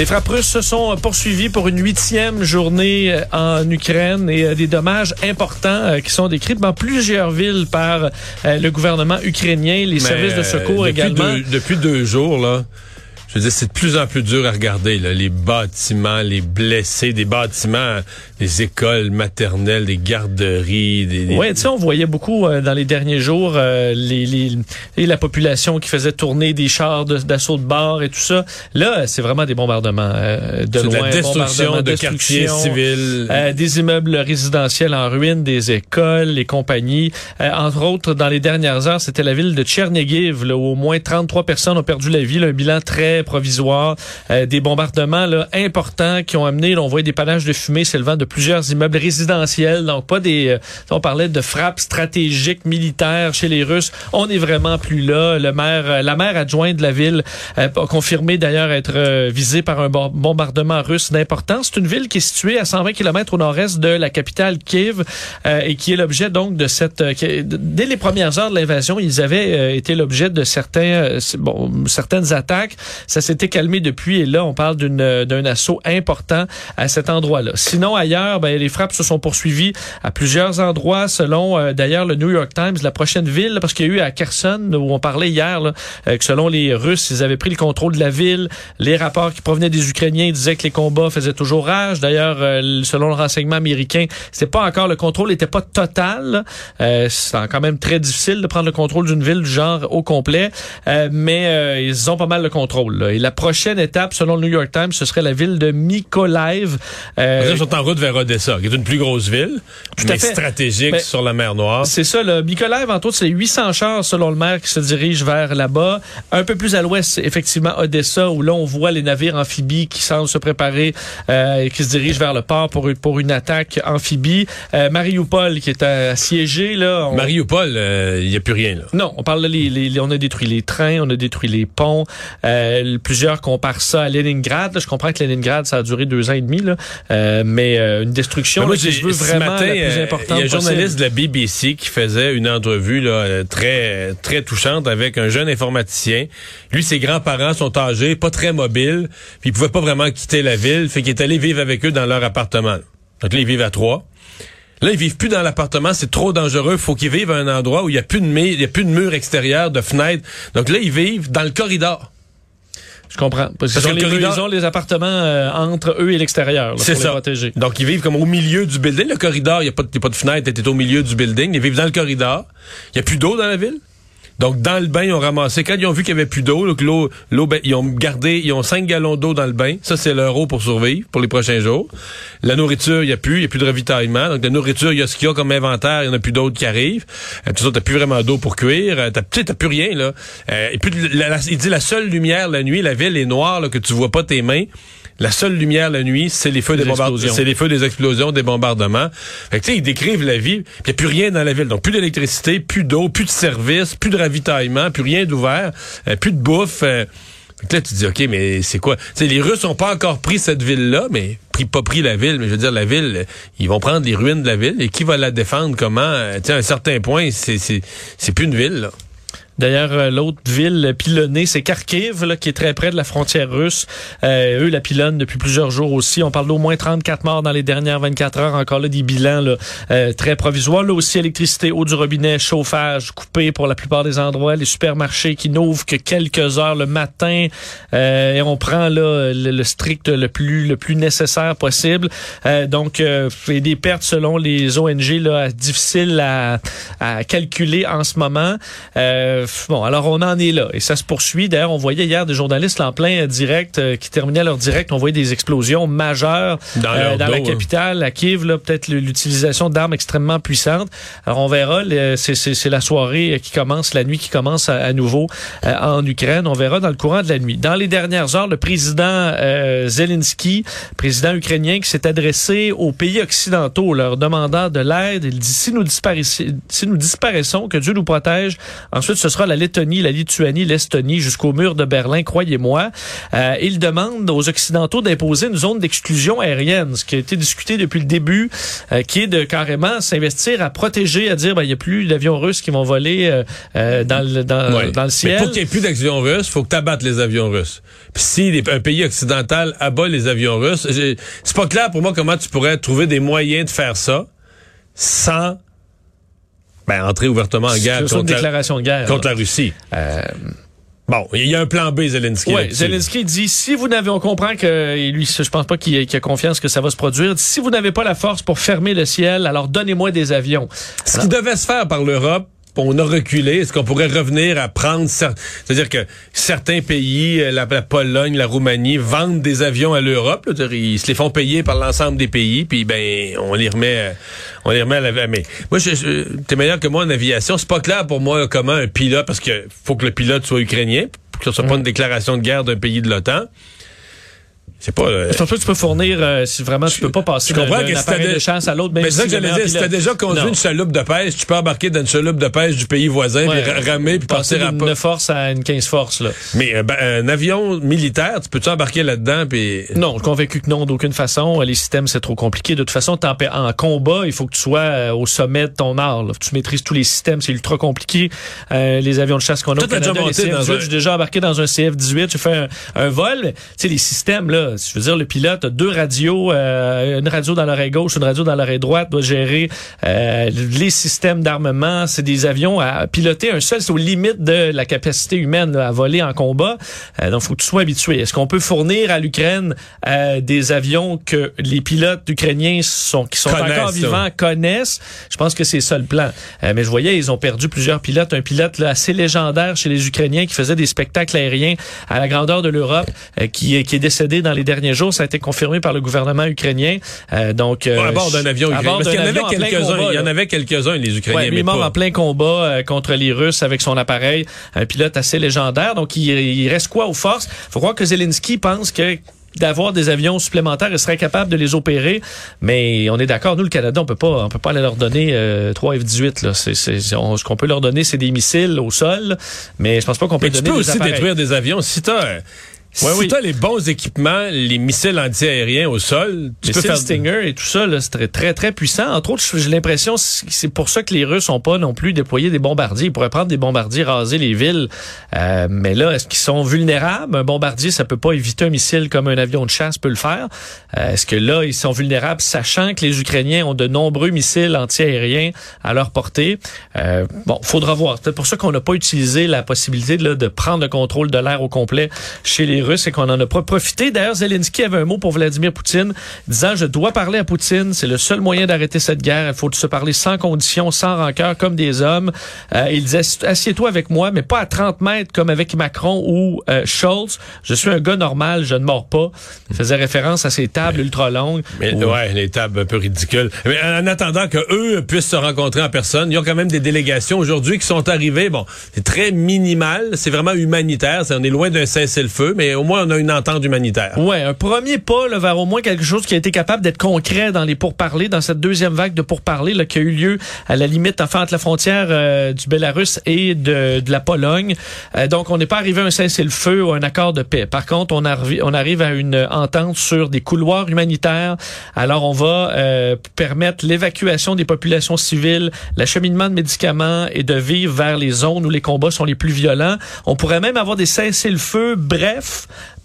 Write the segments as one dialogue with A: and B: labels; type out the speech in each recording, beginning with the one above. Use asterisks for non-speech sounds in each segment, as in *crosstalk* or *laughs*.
A: Les frappes russes se sont poursuivies pour une huitième journée euh, en Ukraine et euh, des dommages importants euh, qui sont décrits dans plusieurs villes par le gouvernement ukrainien, les services de secours
B: depuis
A: également.
B: Deux, depuis deux jours, là, je veux dire, c'est de plus en plus dur à regarder, là, les bâtiments, les blessés, des bâtiments, les écoles maternelles, des garderies. Des,
A: Oui, tu sais, on voyait beaucoup euh, dans les derniers jours euh, les, les, et la population qui faisait tourner des chars d'assaut de, bar et tout ça. Là, c'est vraiment des bombardements euh, de loin.
B: De la destruction de quartiers civils.
A: des immeubles résidentiels en ruine, des écoles, les compagnies. entre autres, dans les dernières heures, c'était la ville de Tchernigiv, là, où au moins 33 personnes ont perdu la vie. Là, un bilan très provisoire, euh, des bombardements là, importants qui ont amené, là, on voit des panaches de fumée s'élevant de plusieurs immeubles résidentiels, donc pas des... Euh, on parlait de frappes stratégiques militaires chez les Russes. On n'est vraiment plus là. Le maire, euh, la maire adjointe de la ville a confirmé d'ailleurs être visée par un bombardement russe d'importance. C'est une ville qui est située à 120 km au nord-est de la capitale Kiev et qui est l'objet donc de cette... dès les premières heures de l'invasion, ils avaient été l'objet de certains, bon, certaines attaques. Ça s'était calmé depuis et là, on parle d'un assaut important à cet endroit-là. Sinon, ailleurs, ben, les frappes se sont poursuivies à plusieurs endroits, selon euh, d'ailleurs le New York Times, la prochaine ville, parce qu'il y a eu à Kherson, où on parlait hier, là, euh, que selon les Russes, ils avaient pris le contrôle de la ville. Les rapports qui provenaient des Ukrainiens disaient que les combats faisaient toujours rage. D'ailleurs, euh, selon le renseignement américain, c'est pas encore le contrôle n'était pas total. c'est quand même très difficile de prendre le contrôle d'une ville du genre au complet, mais ils ont pas mal le contrôle. Et la prochaine étape, selon le New York Times, ce serait la ville de Mykolaiv.
B: Euh, Odessa, qui est une plus grosse ville, tout mais stratégique sur la mer Noire.
A: C'est ça. Là. Mykolaiv, entre autres, c'est 800 chars, selon le maire, qui se dirigent vers là-bas. Un peu plus à l'ouest, effectivement, Odessa, où là, on voit les navires amphibies qui semblent se préparer euh, et qui se dirigent vers le port pour, pour une attaque amphibie. Euh, Mariupol, qui est assiégé. Là,
B: Mariupol, il euh, n'y a plus rien. Là.
A: Non, on parle de les, les, on a détruit les trains, on a détruit les ponts. Euh, plusieurs comparent ça à Leningrad. je comprends que Leningrad, ça a duré deux ans et demi, là. Euh, mais euh, une destruction,
B: moi,
A: je veux vraiment
B: matin,
A: la plus
B: euh,
A: importante
B: Il y a un journaliste de la BBC qui faisait une entrevue là, très très touchante avec un jeune informaticien. Lui, ses grands-parents sont âgés, pas très mobiles, puis il pouvait pas vraiment quitter la ville, fait qu'il est allé vivre avec eux dans leur appartement. Donc là, ils vivent à trois. Là, ils vivent plus dans l'appartement, c'est trop dangereux. Faut qu'ils vivent à un endroit où il y a plus de mur, il y a plus de murs extérieurs, de fenêtres. Donc là, ils vivent dans le corridor.
A: Je comprends. Parce, que les, corridor... ils ont les appartements euh, entre eux et l'extérieur.
B: C'est ça.
A: protéger.
B: Donc, ils vivent comme au milieu du building. Le corridor, il n'y a, pas de, a pas de fenêtre, t'es au milieu du building. Ils vivent dans le corridor. Il n'y a plus d'eau dans la ville. Donc, dans le bain, ils ont ramassé, quand ils ont vu qu'il y avait plus d'eau, l'eau, l'eau, ben, ils ont gardé, ils ont 5 gallons d'eau dans le bain. Ça, c'est leur eau pour survivre pour les prochains jours. La nourriture, il n'y a plus, il n'y a plus de ravitaillement. Donc, la nourriture, il y a ce qu'il y a comme inventaire, il n'y en a plus d'autres qui arrivent. Euh, tout ça, t'as plus vraiment d'eau pour cuire. Euh, t'as, t'as plus rien, là. Euh, et puis, il dit la seule lumière la nuit, la ville est noire, que tu vois pas tes mains. La seule lumière la nuit, c'est les feux des, bombardements, c'est les feux des explosions, des bombardements. Fait que, tu sais, ils décrivent la vie, puis il n'y a plus rien dans la ville. Donc, plus d'électricité, plus d'eau, plus de services, plus de ravitaillement, plus rien d'ouvert, euh, plus de bouffe. Euh. là, tu te dis, OK, mais c'est quoi? sais, les Russes n'ont pas encore pris cette ville-là, mais pris, pas pris la ville, mais je veux dire, la ville, ils vont prendre les ruines de la ville, et qui va la défendre, comment? Euh, tu sais, à un certain point, c'est, c'est, c'est plus une ville, là.
A: D'ailleurs, euh, l'autre ville pilonnée, c'est Kharkiv, là, qui est très près de la frontière russe. Euh, eux la pilonnent depuis plusieurs jours aussi. On parle d'au moins 34 morts dans les dernières 24 heures. Encore là, des bilans là, euh, très provisoires. Là aussi, électricité, eau du robinet, chauffage coupé pour la plupart des endroits. Les supermarchés qui n'ouvrent que quelques heures le matin. Euh, et on prend là le, strict le plus le plus nécessaire possible. donc, et des pertes selon les ONG là, difficiles à, à calculer en ce moment. Euh, bon, alors on en est là et ça se poursuit. D'ailleurs, on voyait hier des journalistes en plein direct euh, qui terminaient leur direct. On voyait des explosions majeures dans, euh, la hein. capitale, à Kiev, peut-être l'utilisation d'armes extrêmement puissantes. Alors on verra. C'est la soirée qui commence, la nuit qui commence à, nouveau en Ukraine. On verra dans le courant de la nuit. Dans les dernières heures, le président Zelensky, président ukrainien, qui s'est adressé aux pays occidentaux, leur demandant de l'aide. Il dit si nous, si nous disparaissons, que Dieu nous protège. Ensuite, ce sera traversera la Lettonie, la Lituanie, l'Estonie jusqu'au mur de Berlin, croyez-moi. Euh, il demande aux Occidentaux d'imposer une zone d'exclusion aérienne, ce qui a été discuté depuis le début, euh, qui est de carrément s'investir à protéger, à dire ben, il n'y a plus d'avions russes qui vont voler euh, euh, dans, le, dans,
B: Ouais.
A: dans le ciel.
B: Mais pour qu'il n'y ait plus d'avions russes, faut que tu abattes les avions russes. Puis si les- un pays occidental abat les avions russes, c'est pas clair pour moi comment tu pourrais trouver des moyens de faire ça sans ben, entrer ouvertement en guerre
A: une
B: contre, la,
A: déclaration de guerre.
B: contre
A: là.
B: la Russie.
A: Euh,
B: Bon, il y a un plan B, Zelensky. Là-dessus.
A: Zelensky dit si vous n'avez, on comprend que et lui, je pense pas qu'il qu'il a confiance que ça va se produire. Si vous n'avez pas la force pour fermer le ciel, alors donnez-moi des avions.
B: Ce qui devait se faire par l'Europe, on a reculé. Est-ce qu'on pourrait revenir à prendre... C'est-à-dire que certains pays, euh, la, la Pologne, la Roumanie, vendent des avions à l'Europe. Ils se les font payer par l'ensemble des pays, puis ben on les remet, euh, on les remet à la... Mais moi, je, je- t'es meilleur que moi en aviation. C'est pas clair pour moi comment un pilote, parce que faut que le pilote soit ukrainien, que ce soit pas une déclaration de guerre d'un pays de l'OTAN. C'est pas... euh,
A: Je pense pas que tu peux fournir, euh, si vraiment tu peux pas passer
B: je comprends
A: d'un appareil
B: de-
A: de chasse à l'autre.
B: Mais c'est ça que j'allais dire. Si t'as déjà conduit
A: Non.
B: une chaloupe de pêche, tu peux embarquer dans une chaloupe de pêche du pays voisin,
A: Ouais,
B: puis ra- ramer, puis
A: passer
B: partir à.
A: 9 force à une 15 force là.
B: Mais euh, ben, un avion militaire, tu peux-tu embarquer là-dedans, puis...
A: Non, convaincu que non, d'aucune façon. Les systèmes, c'est trop compliqué. De toute façon, en, combat, il faut que tu sois euh, au sommet de ton art. là. Tu maîtrises tous les systèmes, c'est ultra compliqué. Euh, les avions de chasse qu'on a au Canada,
B: déjà
A: les
B: monté dans
A: CF-18,
B: un-
A: j'ai déjà embarqué dans un CF-18, j'ai fait un, un vol. Tu sais, les systèmes, là, je veux dire, le pilote a deux radios, euh, une radio dans l'oreille gauche, une radio dans l'oreille droite, doit gérer euh, les systèmes d'armement. C'est des avions à piloter un seul, c'est aux limites de la capacité humaine là, à voler en combat. Euh, donc, faut que tu sois habitué. Est-ce qu'on peut fournir à l'Ukraine euh, des avions que les pilotes ukrainiens sont, qui sont
B: Connaissent,
A: encore
B: ça.
A: vivants connaissent? Je pense que c'est ça le plan. Euh, mais je voyais, ils ont perdu plusieurs pilotes. Un pilote là, assez légendaire chez les Ukrainiens qui faisait des spectacles aériens à la grandeur de l'Europe, euh, qui, est- qui est décédé dans les derniers jours. Ça a été confirmé par le gouvernement ukrainien. Euh, donc, euh,
B: à bord d'un avion ukrainien. Parce qu'il y en avait quelques-uns. Il y en avait quelques-uns, les Ukrainiens,
A: Ouais,
B: mais
A: est mort en plein combat euh, contre les Russes avec son appareil, un pilote assez légendaire. Donc, il, il reste quoi aux forces? faut croire que Zelensky pense que d'avoir des avions supplémentaires, il serait capable de les opérer, mais on est d'accord, nous le Canada, on peut pas, on peut pas aller leur donner euh, 3 F-18 là. C'est, ce qu'on peut leur donner, c'est des missiles au sol, mais je pense pas qu'on peut
B: Mais tu peux
A: des
B: aussi
A: appareils.
B: détruire des avions. Si t'as... Si
A: Ouais, oui.
B: t'as les bons équipements, les missiles antiaériens au sol, tu peux faire...
A: Stinger et tout ça, c'est très, très, très puissant. Entre autres, j'ai l'impression que c'est pour ça que les Russes n'ont pas non plus déployé des bombardiers. Ils pourraient prendre des bombardiers, raser les villes. Euh, mais là, est-ce qu'ils sont vulnérables? Un bombardier, ça peut pas éviter un missile comme un avion de chasse peut le faire. Euh, est-ce que là, ils sont vulnérables, sachant que les Ukrainiens ont de nombreux missiles antiaériens à leur portée? Euh, bon, faudra voir. C'est pour ça qu'on n'a pas utilisé la possibilité là, de prendre le contrôle de l'air au complet chez les Russes et qu'on en a pas profité. D'ailleurs, Zelensky avait un mot pour Vladimir Poutine, disant je dois parler à Poutine, c'est le seul moyen d'arrêter cette guerre. Il faut se parler sans condition, sans rancœur, comme des hommes. Euh, il disait assieds-toi avec moi, mais pas à 30 mètres comme avec Macron ou euh, Scholz. Je suis un gars normal, je ne mords pas. Il faisait référence à ces tables ultra longues.
B: Mais,
A: où-
B: ouais, les tables un peu ridicules. Mais en attendant que eux puissent se rencontrer en personne, il y a quand même des délégations aujourd'hui qui sont arrivées. Bon, c'est très minimal, c'est vraiment humanitaire. On est loin d'un cessez-le-feu, mais au moins on a une entente humanitaire.
A: Ouais, un premier pas là, vers au moins quelque chose qui a été capable d'être concret dans les pourparlers, dans cette deuxième vague de pourparlers là, qui a eu lieu à la limite enfin entre la frontière euh, du Bélarus et de, de la Pologne. Euh, donc, on n'est pas arrivé à un cessez-le-feu ou un accord de paix. Par contre, on, on arrive à une entente sur des couloirs humanitaires. Alors, on va euh, permettre l'évacuation des populations civiles, l'acheminement de médicaments et de vivre vers les zones où les combats sont les plus violents. On pourrait même avoir des cessez-le-feu brefs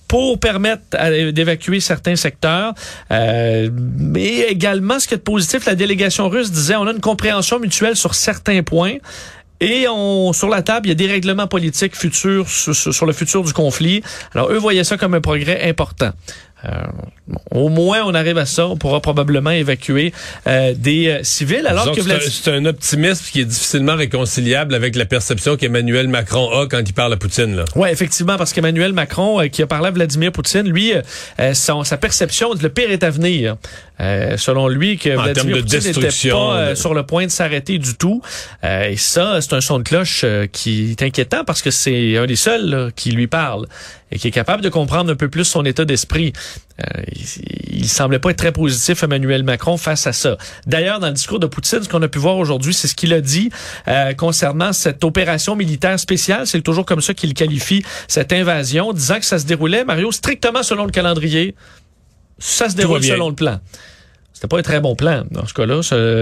A: pour permettre à- d'évacuer certains secteurs. Euh, mais également, ce qui est positif, la délégation russe disait on a une compréhension mutuelle sur certains points. Et sur la table, il y a des règlements politiques futurs sur le futur du conflit. Alors, eux voyaient ça comme un progrès important. Euh, bon, au moins, on arrive à ça. On pourra probablement évacuer euh, des euh, civils. Alors
B: Disons
A: que
B: que c'est un- un, optimisme qui est difficilement réconciliable avec la perception qu'Emmanuel Macron a quand il parle à Poutine. Là.
A: Oui, effectivement, parce qu'Emmanuel Macron, euh, qui a parlé à Vladimir Poutine, lui, son- sa perception, le pire est à venir. Euh, selon lui, que
B: En
A: Vladimir Poutine n'était pas euh,
B: de-
A: sur le point de s'arrêter du tout. Euh, et ça, c'est un son de cloche euh, qui est inquiétant parce que c'est un des seuls là, qui lui parle et qui est capable de comprendre un peu plus son état d'esprit. Euh, il, il semblait pas être très positif, Emmanuel Macron, face à ça. D'ailleurs, dans le discours de Poutine, ce qu'on a pu voir aujourd'hui, c'est ce qu'il a dit euh, concernant cette opération militaire spéciale. C'est toujours comme ça qu'il qualifie cette invasion, disant que ça se déroulait, Mario, strictement selon le calendrier. Ça se déroule selon le plan. C'était pas un très bon plan, dans ce cas-là,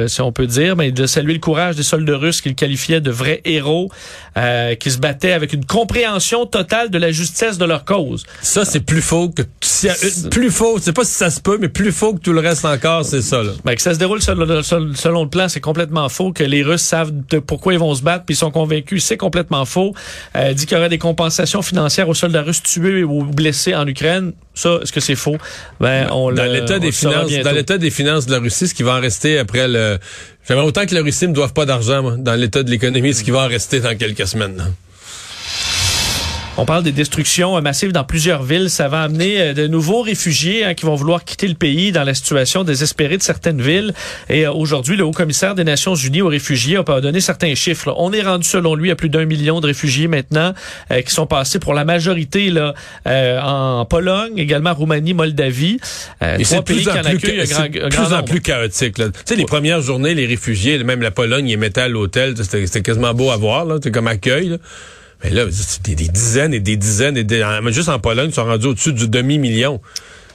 A: si on peut dire, mais de saluer le courage des soldats russes qu'il qualifiait de vrais héros, euh, qui se battaient avec une compréhension totale de la justesse de leur cause.
B: Ça, c'est plus faux que... une- Plus faux, c'est pas si ça se peut, mais plus faux que tout le reste encore, c'est ça, là.
A: Ben, que ça se déroule selon, le plan, c'est complètement faux. Que les Russes savent de pourquoi ils vont se battre, puis ils sont convaincus, c'est complètement faux. Euh, dit qu'il y aurait des compensations financières aux soldats russes tués ou blessés en Ukraine. Ça, est-ce que c'est faux? Ben, on
B: Dans l'état des finances, dans l'état des finances de la Russie, ce qui va en rester après le, j'aimerais autant que la Russie me doive pas d'argent, dans l'état de l'économie, ce qui va en rester dans quelques semaines.
A: On parle des destructions massives dans plusieurs villes. Ça va amener euh, de nouveaux réfugiés hein, qui vont vouloir quitter le pays dans la situation désespérée de certaines villes. Et euh, aujourd'hui, le haut-commissaire des Nations Unies aux réfugiés a donné certains chiffres. là. On est rendu, selon lui, à plus d'un million de réfugiés maintenant euh, qui sont passés pour la majorité là, euh, en Pologne, également Roumanie, Moldavie. Euh,
B: Et c'est plus en plus,
A: grand,
B: plus en plus chaotique. Là. Tu sais, les premières journées, les réfugiés, même la Pologne, ils mettaient à l'hôtel. C'était quasiment beau à voir, là. C'était comme accueil. Là. Mais là, des, des dizaines et des dizaines et des, juste en Pologne, ils sont rendus au-dessus du demi-million.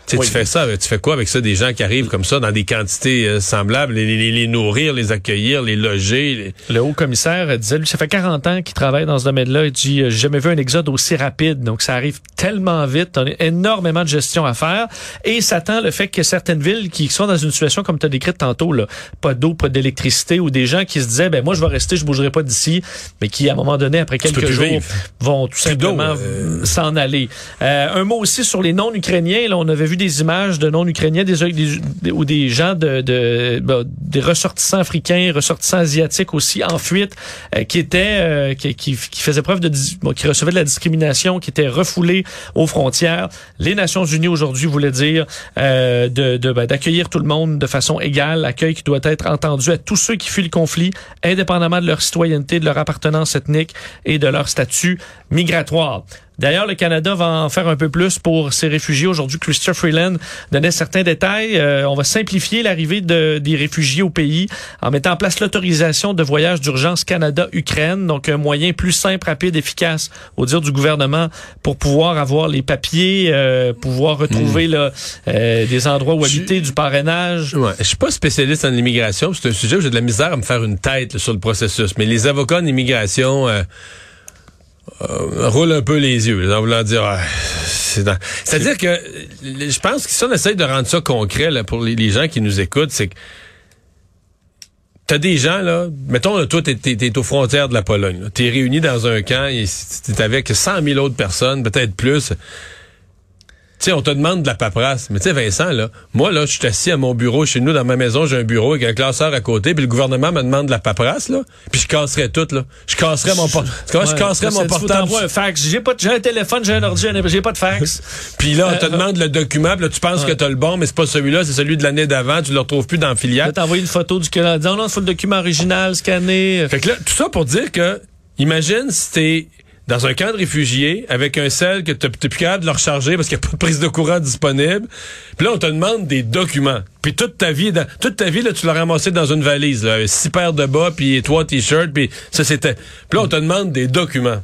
B: Tu sais,
A: Oui.
B: tu fais ça, tu fais quoi avec ça, des gens qui arrivent comme ça dans des quantités euh, semblables, les, les- les nourrir, les accueillir, les loger. les-
A: Le haut commissaire disait, lui, ça fait 40 ans qu'il travaille dans ce domaine-là. Il dit, euh, j'ai jamais vu un exode aussi rapide. Donc, ça arrive tellement vite. On a énormément de gestion à faire. Et il s'attend le fait que certaines villes qui sont dans une situation comme tu as décrite tantôt, là, pas d'eau, pas d'électricité, ou des gens qui se disaient, ben moi, je vais rester, je bougerai pas d'ici, mais qui, à un moment donné, après quelques jours,
B: vivre.
A: vont tout simplement
B: euh.
A: s'en aller. Euh, un mot aussi sur les non-ukrainiens. Là, on avait vu des images de non-ukrainiens des, ou des gens de, ben, des ressortissants africains, ressortissants asiatiques aussi en fuite, euh, qui étaient euh, qui, qui, qui faisaient preuve de qui recevaient de la discrimination, qui étaient refoulés aux frontières. Les Nations Unies aujourd'hui voulaient dire euh, de de, ben, d'accueillir tout le monde de façon égale, accueil qui doit être entendu à tous ceux qui fuient le conflit, indépendamment de leur citoyenneté, de leur appartenance ethnique et de leur statut migratoire. D'ailleurs, le Canada va en faire un peu plus pour ses réfugiés. Aujourd'hui, Christopher Freeland donnait certains détails. Euh, on va simplifier l'arrivée de, des réfugiés au pays en mettant en place l'autorisation de voyage d'urgence Canada-Ukraine. Donc, un moyen plus simple, rapide, efficace, au dire du gouvernement, pour pouvoir avoir les papiers, euh, pouvoir retrouver là, euh, des endroits où
B: Hmm. Je-
A: habiter, du parrainage.
B: Ouais, je suis pas spécialiste en immigration. C'est un sujet où j'ai de la misère à me faire une tête là, sur le processus. Mais les avocats en immigration euh, roulent un peu les yeux, en voulant dire. ah, C'est-à-dire que euh, je pense que si on essaye de rendre ça concret là, pour les, gens qui nous écoutent, c'est que t'as des gens là. Mettons, toi, t'es, t'es- aux frontières de la Pologne. T'es réuni dans un camp et t'es avec 100 000 autres personnes, peut-être plus. Tu sais, on te demande de la paperasse. Mais tu sais, Vincent, là, moi, là, je suis assis à mon bureau chez nous, dans ma maison, j'ai un bureau avec un classeur à côté, puis le gouvernement me demande de la paperasse, là, puis je casserais tout, là. Je casserais mon, por- tu comprends? je
A: Ouais,
B: casserais mon portable.
A: un fax. J'ai pas, de- j'ai un téléphone, j'ai un ordi, j'ai pas de fax. *laughs*
B: Puis là, on te
A: Euh,
B: demande le document, puis là, tu penses que t'as le bon, mais c'est pas celui-là, c'est celui de l'année d'avant, tu le retrouves plus dans la
A: Je
B: filiale.
A: vais t'envoyer une photo du Canada. Non, il faut le document original, scanné.
B: Fait que là, tout ça pour dire que, imagine si t'es dans un camp de réfugiés avec un sel que t'es plus capable de le recharger parce qu'il n'y a pas de prise de courant disponible. Puis là, on te demande des documents. Puis toute ta vie, toute ta vie, là, tu l'as ramassé dans une valise, six paires de bas, puis trois t-shirts, puis ça c'était. Puis là, on te demande des documents.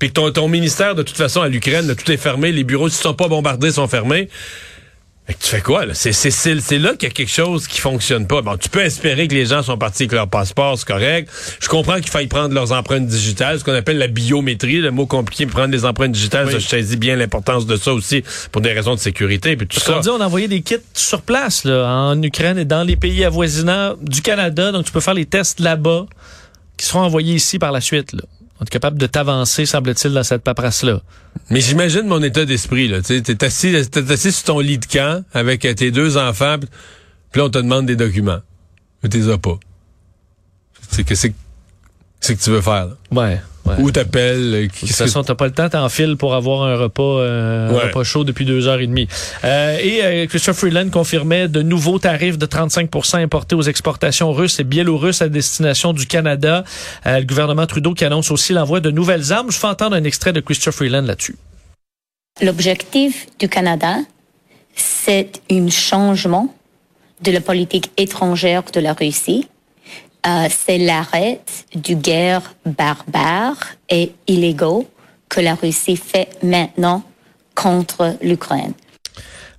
B: Puis ton, ministère, de toute façon, à l'Ukraine, tout est fermé, les bureaux, s'ils sont pas bombardés, sont fermés. Fait que tu fais quoi, là? C'est, c'est, c'est, c'est là qu'il y a quelque chose qui fonctionne pas. Bon, tu peux espérer que les gens sont partis avec leur passeport, c'est correct. Je comprends qu'il faille prendre leurs empreintes digitales, ce qu'on appelle la biométrie, le mot compliqué, prendre les empreintes digitales,
A: Oui.
B: ça, je saisis bien l'importance de ça aussi pour des raisons de sécurité, puis tout
A: Parce dit, on a envoyé des kits sur place, là, en Ukraine et dans les pays avoisinants du Canada. Donc, tu peux faire les tests là-bas qui seront envoyés ici par la suite, là. On est capable de t'avancer, semble-t-il, dans cette paperasse-là.
B: Mais j'imagine mon état d'esprit, là. Tu t'es assis, t'es assis sur ton lit de camp avec euh, tes deux enfants, puis là, on te demande des documents. Mais t'es as pas. C'est que c'est, c'est que tu veux faire, là.
A: Ouais. Ouais.
B: Ou t'appelles. euh,
A: De toute façon, t'as pas le temps, t'enfiles pour avoir un repas, euh, un repas chaud depuis deux heures et demie. Euh, et euh, Christopher Freeland confirmait de nouveaux tarifs de 35% importés aux exportations russes et biélorusses à destination du Canada. Euh, le gouvernement Trudeau qui annonce aussi l'envoi de nouvelles armes. Je fais entendre un extrait de Christopher Freeland là-dessus.
C: L'objectif du Canada, c'est un changement de la politique étrangère de la Russie. Euh, c'est l'arrêt du guerre barbare et illégaux que la Russie fait maintenant contre l'Ukraine.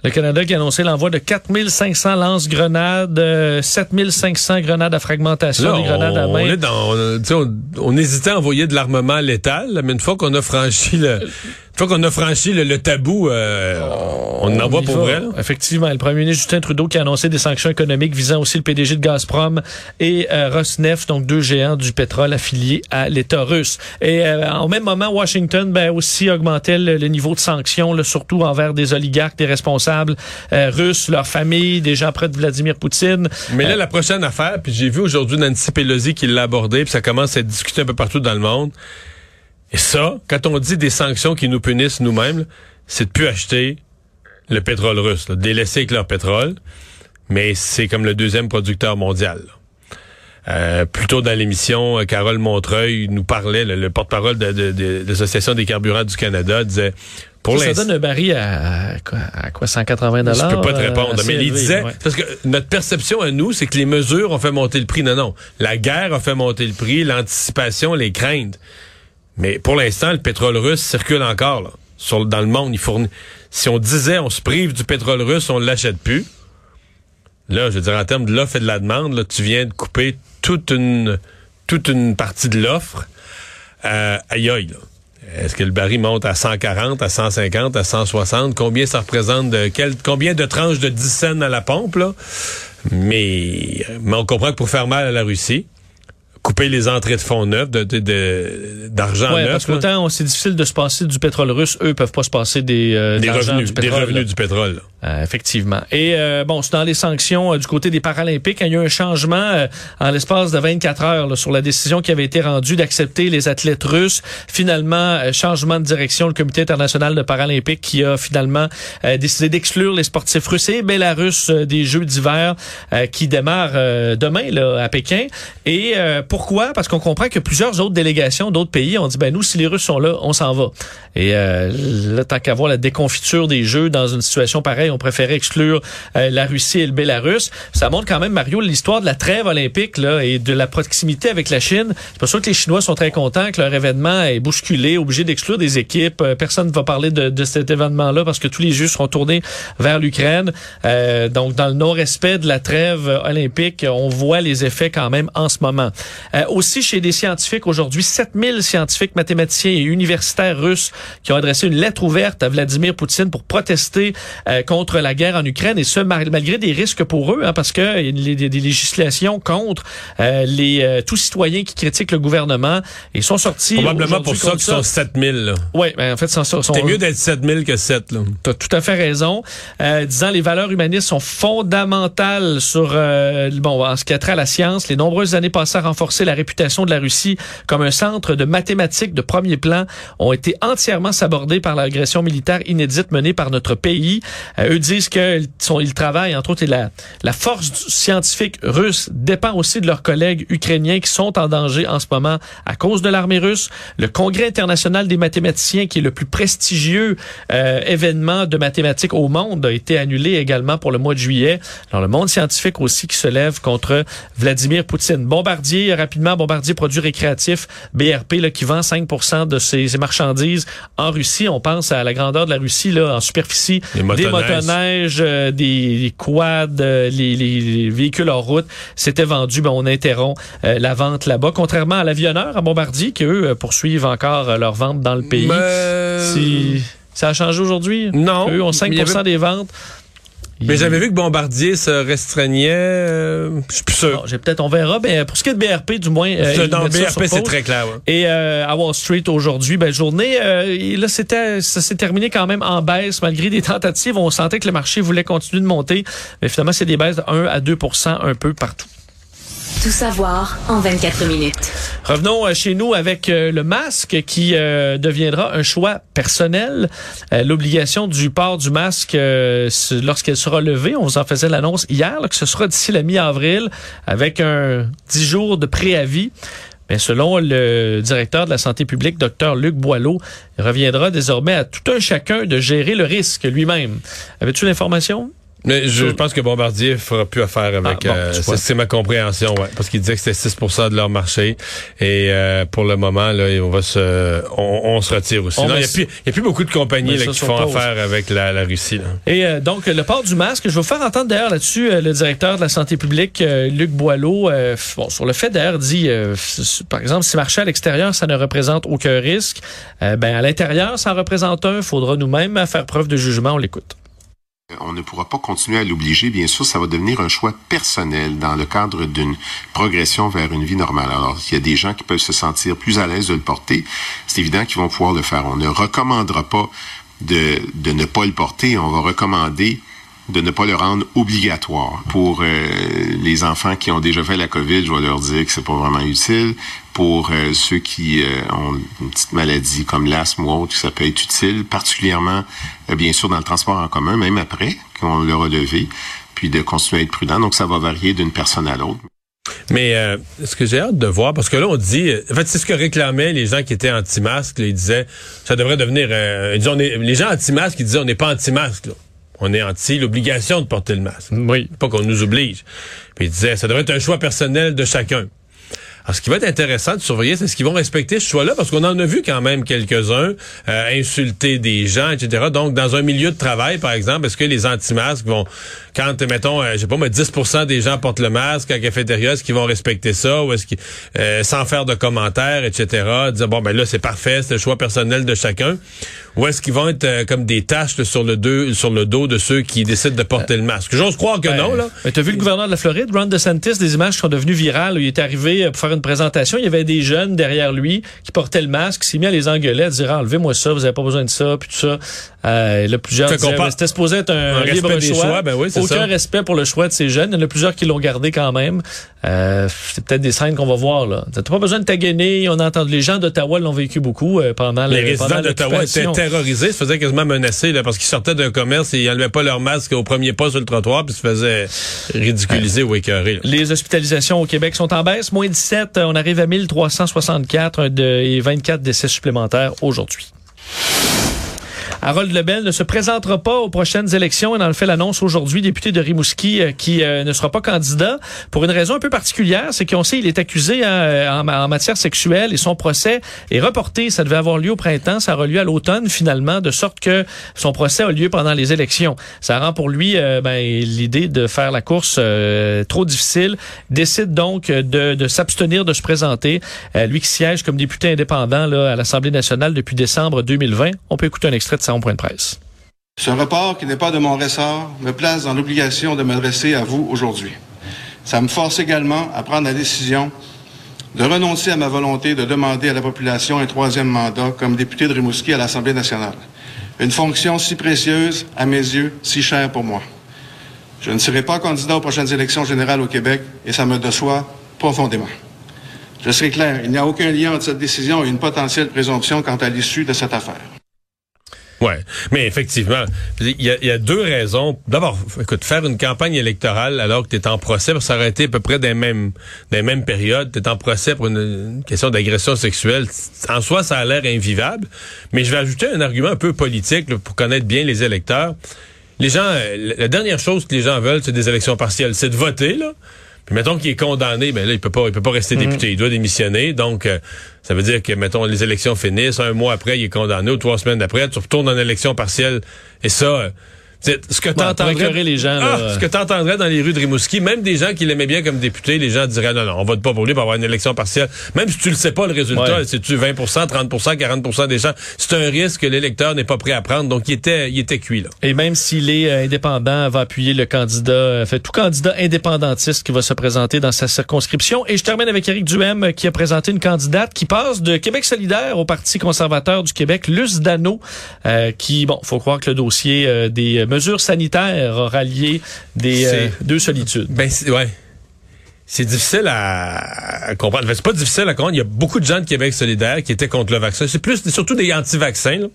A: Le Canada qui a annoncé l'envoi de 4500 lance-grenades, euh, 7500 grenades à fragmentation,
B: Là,
A: des grenades à
B: on,
A: main.
B: est dans, on, tu sais, on- on hésitait à envoyer de l'armement létal, mais une fois qu'on a franchi le, une fois qu'on a franchi le, le tabou, euh, on en
A: y
B: pour vrai.
A: Effectivement, le premier ministre Justin Trudeau qui a annoncé des sanctions économiques visant aussi le PDG de Gazprom et euh, Rosneft, donc deux géants du pétrole affiliés à l'État russe. Et euh, en même moment, Washington ben, aussi augmentait le, le niveau de sanctions, là, surtout envers des oligarques, des responsables euh, russes, leurs familles, des gens près de Vladimir Poutine.
B: Mais là, la prochaine affaire, puis j'ai vu aujourd'hui Nancy Pelosi qui l'a abordé, puis ça commence à être discuté un peu partout dans le monde. Et ça, quand on dit des sanctions qui nous punissent nous-mêmes, c'est de plus acheter le pétrole russe, là, laisser avec leur pétrole. Mais c'est comme le deuxième producteur mondial. Euh, plus tôt dans l'émission, euh, Carole Montreuil nous parlait, le, le porte-parole de, de- de l'Association des carburants du Canada disait, pour
A: ça, ça donne un baril à, à quoi, à quoi, 180 dollars
B: je peux pas te répondre.
A: assez
B: mais il disait,
A: ouais.
B: parce que notre perception à nous, c'est que les mesures ont fait monter le prix. Non, non. La guerre a fait monter le prix, l'anticipation, les craintes. Mais pour l'instant, le pétrole russe circule encore, là. Dans le monde, il fournit. Si on disait on se prive du pétrole russe, on ne l'achète plus. Là, je veux dire, en termes de l'offre et de la demande, tu viens de couper toute une, toute une partie de l'offre. Euh, aïe aïe. Est-ce que le baril monte à 140, à 150, à 160? Combien ça représente de combien de tranches de 10 cents à la pompe, là? Mais on comprend que pour faire mal à la Russie, couper les entrées de fonds neufs, de, de- de- d'argent
A: Ouais,
B: neuf,
A: parce qu'autant c'est difficile de se passer du pétrole russe, eux peuvent pas se passer des, euh,
B: des
A: de
B: revenus,
A: du
B: des
A: pétrole,
B: revenus
A: là.
B: du pétrole.
A: Euh, effectivement. Et euh, bon, c'est dans les sanctions euh, du côté des Paralympiques. Il y a eu un changement euh, en l'espace de 24 heures là, sur la décision qui avait été rendue d'accepter les athlètes russes. Finalement, euh, changement de direction. Le Comité international de Paralympique qui a finalement euh, décidé d'exclure les sportifs russes et Bélarus euh, des Jeux d'hiver euh, qui démarrent euh, demain là, à Pékin. Et euh, pourquoi? Parce qu'on comprend que plusieurs autres délégations d'autres pays ont dit, ben nous, si les Russes sont là, on s'en va. Et euh, là, tant qu'à voir la déconfiture des Jeux dans une situation pareille, on préférait exclure euh, la Russie et le Bélarus. Ça montre quand même, Mario, l'histoire de la trêve olympique là, et de la proximité avec la Chine. C'est pour ça que les Chinois sont très contents que leur événement est bousculé, obligé d'exclure des équipes. Euh, Personne ne va parler de, de cet événement-là parce que tous les Jeux seront tournés vers l'Ukraine. Euh, donc, dans le non-respect de la trêve olympique, on voit les effets quand même en ce moment. Euh, aussi, chez des scientifiques, aujourd'hui, 7000 scientifiques, mathématiciens et universitaires russes qui ont adressé une lettre ouverte à Vladimir Poutine pour protester euh, contre la guerre en Ukraine et ce mal- malgré des risques pour eux hein, parce que y a des, législations contre euh, les euh, tous citoyens qui critiquent le gouvernement et sont sortis
B: Probablement pour ça qu'ils sont 7000. là.
A: Ouais, ben, en fait, sont, sont,
B: C'est mieux d'être 7000 que 7. Là.
A: T'as tout à fait raison. Euh, disant les valeurs humanistes sont fondamentales sur euh, bon en ce qui a trait à la science. Les nombreuses années passées à renforcer la réputation de la Russie comme un centre de mathématiques de premier plan ont été entièrement sabordées par l'agression militaire inédite menée par notre pays. Euh, eux disent qu'ils ils travaillent entre autres et la la force scientifique russe dépend aussi de leurs collègues ukrainiens qui sont en danger en ce moment à cause de l'armée russe. Le Congrès international des mathématiciens qui est le plus prestigieux euh, événement de mathématiques au monde a été annulé également pour le mois de juillet. Alors le monde scientifique aussi qui se lève contre Vladimir Poutine. Bombardier, rapidement, Bombardier produits récréatifs, BRP là, qui vend 5 de ses, ses marchandises en Russie. On pense à la grandeur de la Russie là, en superficie.
B: Les
A: Des
B: motoneiges.
A: euh, des, des quads, euh, les, les- les véhicules en route. C'était vendu, ben, on interrompt euh, la vente là-bas. Contrairement à l'avionneur, à Bombardier, qui eux poursuivent encore leur vente dans le pays.
B: Mais-
A: ça a changé aujourd'hui?
B: Non.
A: Eux ont 5
B: Mais il y avait-
A: des ventes.
B: Mais j'avais vu que Bombardier se restreignait. euh, je suis plus sûr.
A: J'ai peut-être, on verra. Ben, pour ce qui est de BRP, du moins, euh,
B: Dans BRP, c'est très clair. ouais.
A: Et euh, à Wall Street aujourd'hui, ben, journée, euh, et là c'était, ça s'est terminé quand même en baisse malgré des tentatives. On sentait que le marché voulait continuer de monter, mais finalement c'est des baisses de 1 à 2% un peu partout.
D: Tout savoir en 24 minutes.
A: Revenons euh, chez nous avec euh, le masque qui euh, deviendra un choix personnel. L'obligation du port du masque lorsqu'elle sera levée, on vous en faisait l'annonce hier, que ce sera d'ici la mi-avril avec un 10 jours de préavis. Mais selon le directeur de la santé publique, Dr Luc Boileau, il reviendra désormais à tout un chacun de gérer le risque lui-même. Avais-tu l'information?
B: Mais je pense que Bombardier fera plus affaire avec. Ah, euh, c'est ma compréhension, ouais, parce qu'il disait que c'était 6% de leur marché et euh, pour le moment là, on va se, on, se retire aussi. Il n'y a, a plus beaucoup de compagnies là, qui font affaire avec la, la Russie. Là.
A: Et euh, donc le port du masque, je vais vous faire entendre d'ailleurs là-dessus le directeur de la santé publique, Luc Boileau, bon, sur le fait d'ailleurs dit, par exemple, si marcher à l'extérieur, ça ne représente aucun risque, ben à l'intérieur, ça en représente un. Il faudra nous-mêmes faire preuve de jugement. On l'écoute.
E: On ne pourra pas continuer à l'obliger. Bien sûr, ça va devenir un choix personnel dans le cadre d'une progression vers une vie normale. Alors, il y a des gens qui peuvent se sentir plus à l'aise de le porter. C'est évident qu'ils vont pouvoir le faire. On ne recommandera pas de, de ne pas le porter. On va recommander de ne pas le rendre obligatoire. Pour euh, les enfants qui ont déjà fait la COVID, je vais leur dire que c'est pas vraiment utile. Pour euh, ceux qui euh, ont une petite maladie comme l'asthme ou autre, ça peut être utile, particulièrement bien sûr dans le transport en commun, même après qu'on l'a relevé, puis de continuer à être prudent. Donc ça va varier d'une personne à l'autre.
B: Mais ce que j'ai hâte de voir, parce que là, on dit, en fait, c'est ce que réclamaient les gens qui étaient anti-masques. Ils disaient, ça devrait devenir, disons, les gens anti-masques, ils disaient, on n'est pas anti-masques on est anti l'obligation de porter le masque.
A: Oui.
B: Pas qu'on nous oblige. Puis il disait, ça devrait être un choix personnel de chacun. Alors, ce qui va être intéressant de surveiller, c'est ce qu'ils vont respecter ce choix-là, parce qu'on en a vu quand même quelques-uns euh, insulter des gens, etc. Donc, dans un milieu de travail, par exemple, est-ce que les anti-masques vont, quand, mettons, euh, je sais pas, mais 10% des gens portent le masque à la cafétéria, est-ce qu'ils vont respecter ça, ou est-ce qu'ils, euh, sans faire de commentaires, etc., dire, bon, ben là, c'est parfait, c'est le choix personnel de chacun, ou est-ce qu'ils vont être euh, comme des taches sur le deux, sur le dos de ceux qui décident de porter le masque? J'ose croire que non, là.
A: Mais t'as vu le gouverneur de la Floride, Ron DeSantis, des images qui sont devenues virales, il est arrivé pour faire une présentation, il y avait des jeunes derrière lui qui portaient le masque, s'est mis à les engueuler, à dire enlevez-moi ça, vous avez pas besoin de ça, puis tout ça. Euh, là, plusieurs c'était supposé être un, libre choix.
B: ben oui,
A: Aucun respect pour le choix de ces jeunes. Il y en a plusieurs qui l'ont gardé quand même. Euh, c'est peut-être des scènes qu'on va voir là. T'as pas besoin de t'againer. On a entendu les gens d'Ottawa l'ont vécu beaucoup euh, pendant
B: les résidents d'Ottawa étaient terrorisés, se faisaient quasiment menacer là, parce qu'ils sortaient d'un commerce et ils n'enlevaient pas leur masque au premier pas sur le trottoir puis se faisaient ridiculiser ou écœurer.
A: Les hospitalisations au Québec sont en baisse, moins 17. On arrive à 1364 et 24 décès supplémentaires aujourd'hui. Harold Lebel ne se présentera pas aux prochaines élections. Il en fait l'annonce aujourd'hui, député de Rimouski, euh, qui euh, ne sera pas candidat pour une raison un peu particulière. C'est qu'on sait il est accusé hein, en, matière sexuelle et son procès est reporté. Ça devait avoir lieu au printemps. Ça aura lieu à l'automne finalement, de sorte que son procès a lieu pendant les élections. Ça rend pour lui euh, ben, l'idée de faire la course trop difficile. Décide donc de, s'abstenir de se présenter. lui qui siège comme député indépendant à l'Assemblée nationale depuis décembre 2020. On peut écouter un extrait de ça point de presse.
F: Ce report, qui n'est pas de mon ressort, me place dans l'obligation de m'adresser à vous aujourd'hui. Ça me force également à prendre la décision de renoncer à ma volonté de demander à la population un troisième mandat comme député de Rimouski à l'Assemblée nationale. Une fonction si précieuse, à mes yeux, si chère pour moi. Je ne serai pas candidat aux prochaines élections générales au Québec et ça me déçoit profondément. Je serai clair, il n'y a aucun lien entre cette décision et une potentielle présomption quant à l'issue de cette affaire.
B: Ouais, mais effectivement, il y a, deux raisons. D'abord, écoute, faire une campagne électorale alors que tu es en procès, ça aurait été à peu près des mêmes, des mêmes périodes. Tu es en procès pour une, question d'agression sexuelle. En soi, ça a l'air invivable. Mais je vais ajouter un argument un peu politique pour connaître bien les électeurs. Les gens, la dernière chose que les gens veulent, c'est des élections partielles. C'est de voter, là. Puis mettons qu'il est condamné, ben là, il peut pas, il peut pas rester mhm. député. Il doit démissionner. Donc, euh, ça veut dire que, mettons, les élections finissent, un mois après, il est condamné, ou trois semaines après, tu retournes en élection partielle. Et ça, euh, ce que tu entendrais
A: les gens
B: ah, ce que tu entendrais dans les rues de Rimouski, même des gens qui l'aimaient bien comme député, les gens diraient non non, on vote pas pour lui pour avoir une élection partielle. Même si tu le sais pas le résultat, c'est tu 20% 30% 40% des gens, c'est un risque que l'électeur n'est pas prêt à prendre. Donc il était il était cuit là.
A: Et même s'il est euh, indépendant, va appuyer le candidat euh, fait tout candidat indépendantiste qui va se présenter dans sa circonscription et je termine avec Éric Duhem euh, qui a présenté une candidate qui passe de Québec solidaire au Parti conservateur du Québec, Luce Dano qui bon, faut croire que le dossier des mesures sanitaires rallier des euh, deux solitudes.
B: Ben ouais. c'est difficile à, à comprendre. Enfin, c'est pas difficile à comprendre. Il y a beaucoup de gens de Québec solidaire qui étaient contre le vaccin. C'est plus, surtout des anti-vaccins,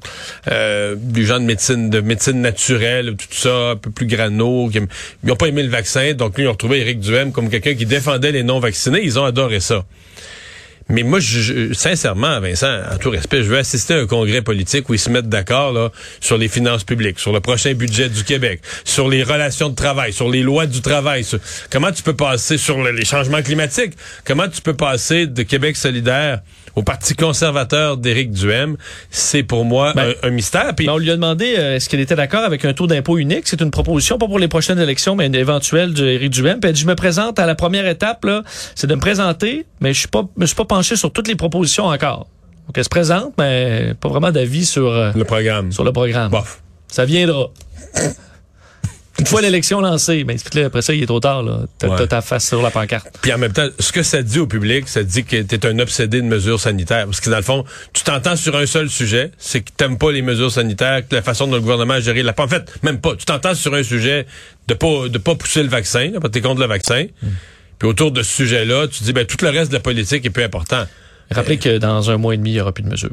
B: euh, des gens de médecine, de médecine naturelle, tout ça, un peu plus grano, qui ils ont pas aimé le vaccin. Donc, là, ils ont retrouvé Éric Duhem comme quelqu'un qui défendait les non-vaccinés. Ils ont adoré ça. Mais moi, je, sincèrement, Vincent, en tout respect, je veux assister à un congrès politique où ils se mettent d'accord sur les finances publiques, sur le prochain budget du Québec, sur les relations de travail, sur les lois du travail. comment tu peux passer sur le- les changements climatiques? Comment tu peux passer de Québec solidaire au Parti conservateur d'Éric Duhem? C'est pour moi
A: Ben,
B: un, un mystère. Puis,
A: Mais on lui a demandé euh, est-ce qu'il était d'accord avec un taux d'impôt unique? C'est une proposition, pas pour les prochaines élections, mais une éventuelle d'Éric Duhem. Puis elle dit, je me présente à la première étape, là, c'est de me présenter, mais je suis pas, je suis pas penché sur toutes les propositions encore. Donc elle se présente, mais pas vraiment d'avis sur, euh,
B: le programme.
A: sur le programme.
B: Bof.
A: Ça viendra. Une fois l'élection lancée, là, après ça, il est trop tard. là. T'as
B: Ouais.
A: ta face sur la pancarte.
B: Puis en même temps, ce que ça dit au public, ça dit que t'es un obsédé de mesures sanitaires. Parce que dans le fond, tu t'entends sur un seul sujet, c'est que t'aimes pas les mesures sanitaires, que la façon dont le gouvernement a géré la... En fait, même pas. Tu t'entends sur un sujet de pas de pas pousser le vaccin, là, parce que t'es contre le vaccin. Puis autour de ce sujet-là, tu dis, ben tout le reste de la politique est peu important.
A: Rappelez que dans un mois et demi, il n'y aura plus de mesures.